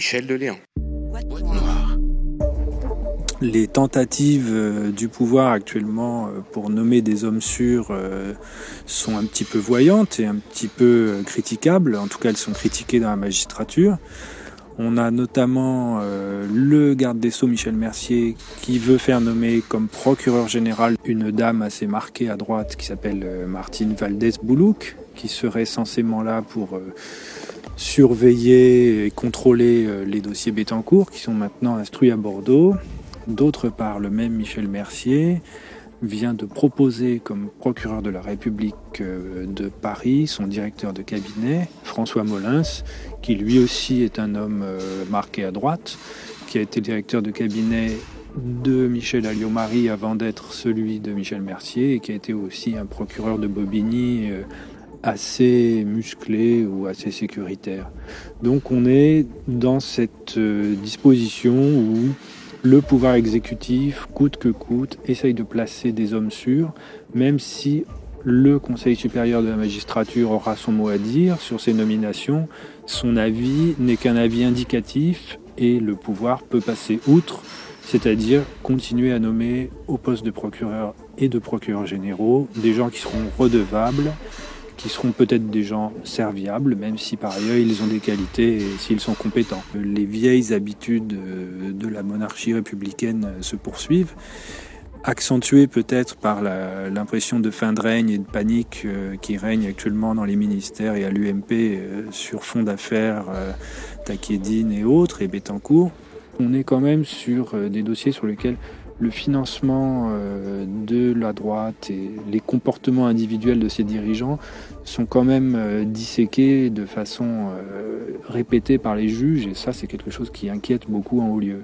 Michel Deléan. Noir. Les tentatives euh, du pouvoir actuellement euh, pour nommer des hommes sûrs euh, sont un petit peu voyantes et un petit peu critiquables. En tout cas, elles sont critiquées dans la magistrature. On a notamment le garde des Sceaux Michel Mercier qui veut faire nommer comme procureur général une dame assez marquée à droite qui s'appelle Martine Valdez Boulouk, qui serait censément là pour surveiller et contrôler les dossiers Bétancourt qui sont maintenant instruits à Bordeaux. D'autre part, le même Michel Mercier vient de proposer comme procureur de la République euh, de Paris son directeur de cabinet, François Molins, qui lui aussi est un homme euh, marqué à droite, qui a été directeur de cabinet de Michel Alliot-Marie avant d'être celui de Michel Mercier et qui a été aussi un procureur de Bobigny euh, assez musclé ou assez sécuritaire. Donc on est dans cette disposition où le pouvoir exécutif, coûte que coûte, essaye de placer des hommes sûrs, même si le Conseil supérieur de la magistrature aura son mot à dire sur ces nominations, son avis n'est qu'un avis indicatif et le pouvoir peut passer outre, c'est-à-dire continuer à nommer au poste de procureur et de procureur généraux des gens qui seront redevables qui seront peut-être des gens serviables, même si par ailleurs ils ont des qualités et s'ils sont compétents. Les vieilles habitudes euh, de la monarchie républicaine euh, se poursuivent, accentuées peut-être par l'impression de fin de règne et de panique euh, qui règne actuellement dans les ministères et à l'UMP sur fond d'affaires, Takedine et autres, et Bettencourt. On est quand même sur des dossiers sur lesquels le financement euh, de la droite et les comportements individuels de ses dirigeants sont quand même euh, disséqués de façon euh, répétée par les juges et ça c'est quelque chose qui inquiète beaucoup en haut lieu.